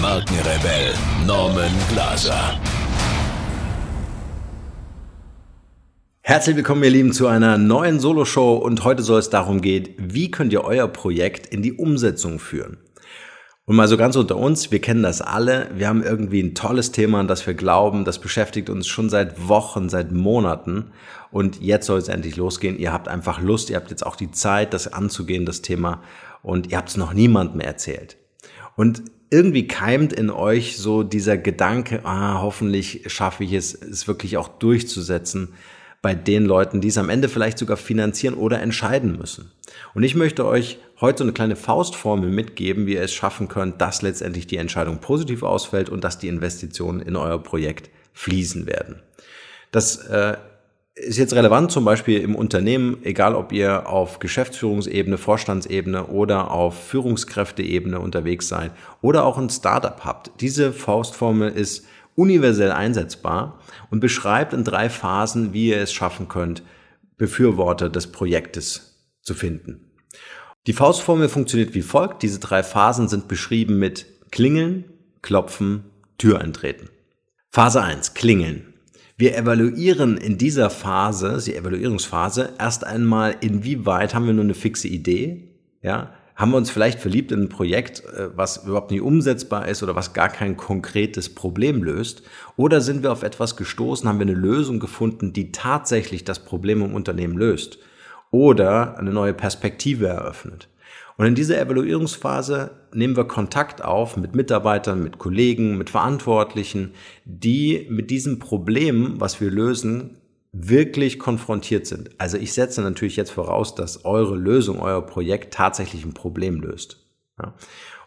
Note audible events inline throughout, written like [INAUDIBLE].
Markenrebell Norman Glaser. Herzlich willkommen, ihr Lieben, zu einer neuen Solo-Show und heute soll es darum gehen, wie könnt ihr euer Projekt in die Umsetzung führen. Und mal so ganz unter uns, wir kennen das alle, wir haben irgendwie ein tolles Thema, an das wir glauben, das beschäftigt uns schon seit Wochen, seit Monaten und jetzt soll es endlich losgehen. Ihr habt einfach Lust, ihr habt jetzt auch die Zeit, das anzugehen, das Thema und ihr habt es noch niemandem erzählt. Und irgendwie keimt in euch so dieser Gedanke, ah, hoffentlich schaffe ich es, es wirklich auch durchzusetzen bei den Leuten, die es am Ende vielleicht sogar finanzieren oder entscheiden müssen. Und ich möchte euch heute so eine kleine Faustformel mitgeben, wie ihr es schaffen könnt, dass letztendlich die Entscheidung positiv ausfällt und dass die Investitionen in euer Projekt fließen werden. Das äh, ist jetzt relevant zum Beispiel im Unternehmen, egal ob ihr auf Geschäftsführungsebene, Vorstandsebene oder auf Führungskräfteebene unterwegs seid oder auch ein Startup habt. Diese Faustformel ist universell einsetzbar und beschreibt in drei Phasen, wie ihr es schaffen könnt, Befürworter des Projektes zu finden. Die Faustformel funktioniert wie folgt. Diese drei Phasen sind beschrieben mit Klingeln, Klopfen, Tür eintreten. Phase 1, Klingeln. Wir evaluieren in dieser Phase, die Evaluierungsphase, erst einmal, inwieweit haben wir nur eine fixe Idee, ja, haben wir uns vielleicht verliebt in ein Projekt, äh, was überhaupt nicht umsetzbar ist oder was gar kein konkretes Problem löst? Oder sind wir auf etwas gestoßen, haben wir eine Lösung gefunden, die tatsächlich das Problem im Unternehmen löst? Oder eine neue Perspektive eröffnet? Und in dieser Evaluierungsphase nehmen wir Kontakt auf mit Mitarbeitern, mit Kollegen, mit Verantwortlichen, die mit diesem Problem, was wir lösen, wirklich konfrontiert sind. Also ich setze natürlich jetzt voraus, dass eure Lösung, euer Projekt tatsächlich ein Problem löst. Ja.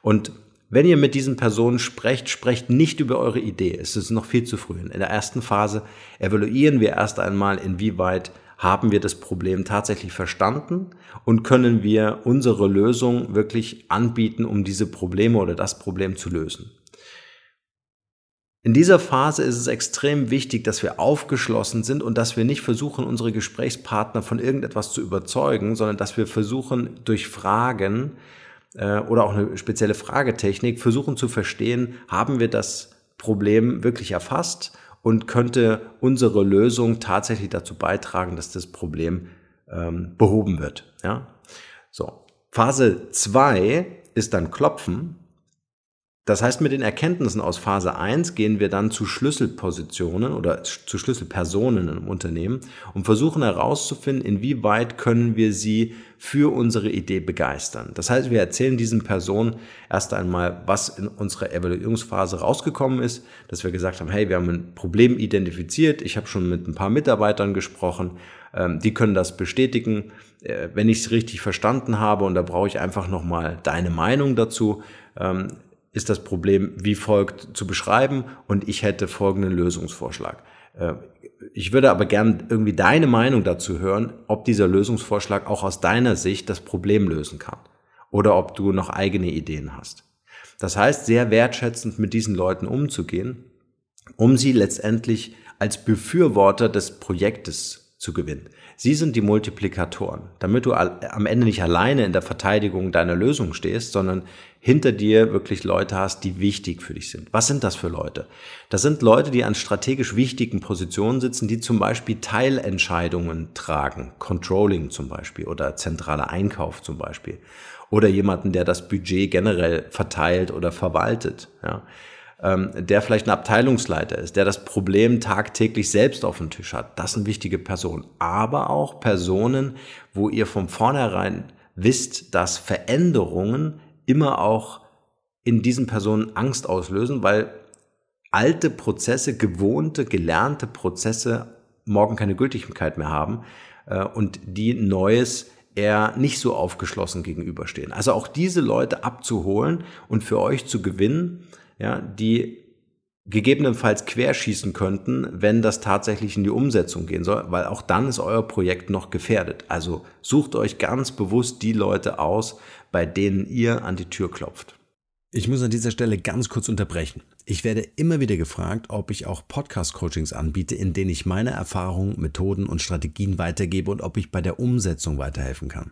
Und wenn ihr mit diesen Personen sprecht, sprecht nicht über eure Idee. Es ist noch viel zu früh. In der ersten Phase evaluieren wir erst einmal, inwieweit haben wir das Problem tatsächlich verstanden und können wir unsere Lösung wirklich anbieten, um diese Probleme oder das Problem zu lösen. In dieser Phase ist es extrem wichtig, dass wir aufgeschlossen sind und dass wir nicht versuchen, unsere Gesprächspartner von irgendetwas zu überzeugen, sondern dass wir versuchen, durch Fragen äh, oder auch eine spezielle Fragetechnik versuchen zu verstehen, haben wir das Problem wirklich erfasst und könnte unsere Lösung tatsächlich dazu beitragen, dass das Problem ähm, behoben wird. Ja? So. Phase 2 ist dann Klopfen. Das heißt, mit den Erkenntnissen aus Phase 1 gehen wir dann zu Schlüsselpositionen oder zu Schlüsselpersonen im Unternehmen und versuchen herauszufinden, inwieweit können wir sie für unsere Idee begeistern. Das heißt, wir erzählen diesen Personen erst einmal, was in unserer Evaluierungsphase rausgekommen ist, dass wir gesagt haben, hey, wir haben ein Problem identifiziert, ich habe schon mit ein paar Mitarbeitern gesprochen, ähm, die können das bestätigen, äh, wenn ich es richtig verstanden habe und da brauche ich einfach nochmal deine Meinung dazu ähm, ist das Problem wie folgt zu beschreiben und ich hätte folgenden Lösungsvorschlag. Äh, ich würde aber gern irgendwie deine Meinung dazu hören, ob dieser Lösungsvorschlag auch aus deiner Sicht das Problem lösen kann oder ob du noch eigene Ideen hast. Das heißt, sehr wertschätzend mit diesen Leuten umzugehen, um sie letztendlich als Befürworter des Projektes zu gewinnen. Sie sind die Multiplikatoren, damit du am Ende nicht alleine in der Verteidigung deiner Lösung stehst, sondern hinter dir wirklich Leute hast, die wichtig für dich sind. Was sind das für Leute? Das sind Leute, die an strategisch wichtigen Positionen sitzen, die zum Beispiel Teilentscheidungen tragen, Controlling zum Beispiel oder zentraler Einkauf zum Beispiel oder jemanden, der das Budget generell verteilt oder verwaltet. Ja der vielleicht ein Abteilungsleiter ist, der das Problem tagtäglich selbst auf dem Tisch hat. Das sind wichtige Personen. Aber auch Personen, wo ihr von vornherein wisst, dass Veränderungen immer auch in diesen Personen Angst auslösen, weil alte Prozesse, gewohnte, gelernte Prozesse morgen keine Gültigkeit mehr haben äh, und die Neues eher nicht so aufgeschlossen gegenüberstehen. Also auch diese Leute abzuholen und für euch zu gewinnen, ja, die gegebenenfalls querschießen könnten, wenn das tatsächlich in die Umsetzung gehen soll, weil auch dann ist euer Projekt noch gefährdet. Also sucht euch ganz bewusst die Leute aus, bei denen ihr an die Tür klopft. Ich muss an dieser Stelle ganz kurz unterbrechen. Ich werde immer wieder gefragt, ob ich auch Podcast-Coachings anbiete, in denen ich meine Erfahrungen, Methoden und Strategien weitergebe und ob ich bei der Umsetzung weiterhelfen kann.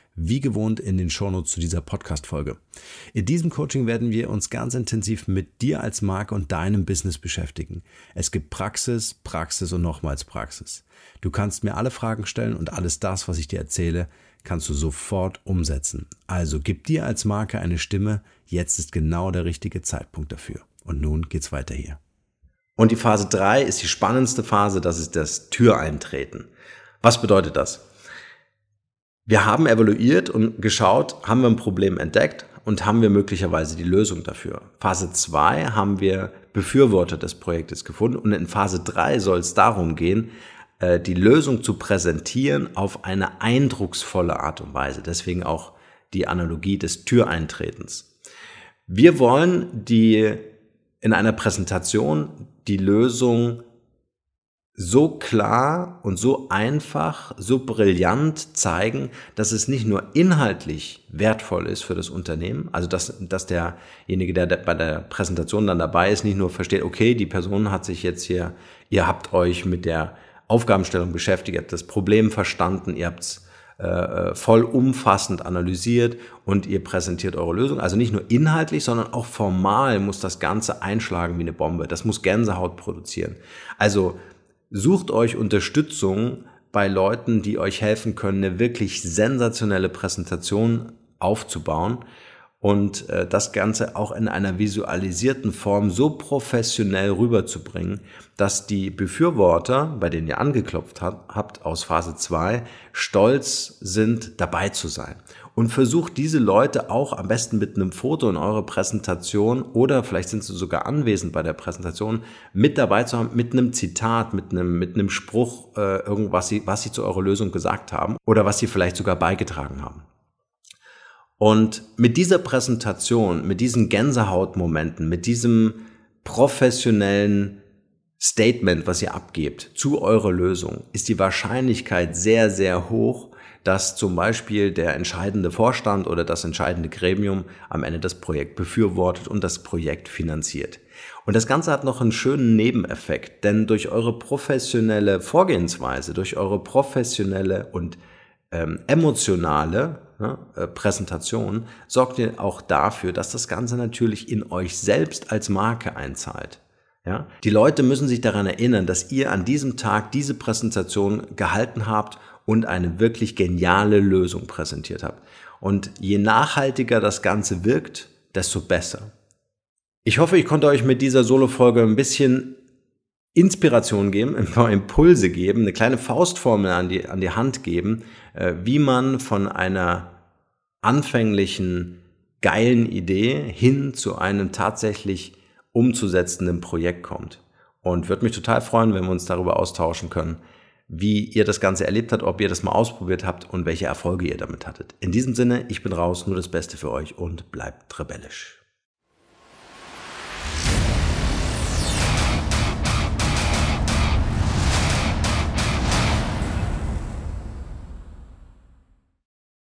wie gewohnt in den Shownotes zu dieser Podcast-Folge. In diesem Coaching werden wir uns ganz intensiv mit dir als Marke und deinem Business beschäftigen. Es gibt Praxis, Praxis und nochmals Praxis. Du kannst mir alle Fragen stellen und alles das, was ich dir erzähle, kannst du sofort umsetzen. Also gib dir als Marke eine Stimme. Jetzt ist genau der richtige Zeitpunkt dafür. Und nun geht's weiter hier. Und die Phase 3 ist die spannendste Phase, das ist das Türeintreten. Was bedeutet das? Wir haben evaluiert und geschaut, haben wir ein Problem entdeckt und haben wir möglicherweise die Lösung dafür. Phase 2 haben wir Befürworter des Projektes gefunden und in Phase 3 soll es darum gehen, äh, die Lösung zu präsentieren auf eine eindrucksvolle Art und Weise. Deswegen auch die Analogie des Türeintretens. Wir wollen die in einer Präsentation die Lösung so klar und so einfach, so brillant zeigen, dass es nicht nur inhaltlich wertvoll ist für das Unternehmen, also dass, dass derjenige, der bei der Präsentation dann dabei ist, nicht nur versteht, okay, die Person hat sich jetzt hier, ihr habt euch mit der Aufgabenstellung beschäftigt, ihr habt das Problem verstanden, ihr habt es äh, voll umfassend analysiert und ihr präsentiert eure Lösung. Also nicht nur inhaltlich, sondern auch formal muss das Ganze einschlagen wie eine Bombe. Das muss Gänsehaut produzieren. Also Sucht euch Unterstützung bei Leuten, die euch helfen können, eine wirklich sensationelle Präsentation aufzubauen und äh, das Ganze auch in einer visualisierten Form so professionell rüberzubringen, dass die Befürworter, bei denen ihr angeklopft habt aus Phase 2, stolz sind, dabei zu sein und versucht diese Leute auch am besten mit einem Foto in eure Präsentation oder vielleicht sind sie sogar anwesend bei der Präsentation mit dabei zu haben, mit einem Zitat, mit einem, mit einem Spruch, äh, irgendwas, was sie zu eurer Lösung gesagt haben oder was sie vielleicht sogar beigetragen haben. Und mit dieser Präsentation, mit diesen Gänsehautmomenten, mit diesem professionellen Statement, was ihr abgebt zu eurer Lösung, ist die Wahrscheinlichkeit sehr, sehr hoch, dass zum Beispiel der entscheidende Vorstand oder das entscheidende Gremium am Ende das Projekt befürwortet und das Projekt finanziert. Und das Ganze hat noch einen schönen Nebeneffekt, denn durch eure professionelle Vorgehensweise, durch eure professionelle und ähm, emotionale ne, äh, Präsentation sorgt ihr auch dafür, dass das Ganze natürlich in euch selbst als Marke einzahlt. Ja? Die Leute müssen sich daran erinnern, dass ihr an diesem Tag diese Präsentation gehalten habt und eine wirklich geniale Lösung präsentiert habe. Und je nachhaltiger das Ganze wirkt, desto besser. Ich hoffe, ich konnte euch mit dieser Solo-Folge ein bisschen Inspiration geben, [LAUGHS] ein paar Impulse geben, eine kleine Faustformel an die, an die Hand geben, äh, wie man von einer anfänglichen geilen Idee hin zu einem tatsächlich umzusetzenden Projekt kommt. Und würde mich total freuen, wenn wir uns darüber austauschen können, wie ihr das Ganze erlebt habt, ob ihr das mal ausprobiert habt und welche Erfolge ihr damit hattet. In diesem Sinne, ich bin raus, nur das Beste für euch und bleibt rebellisch.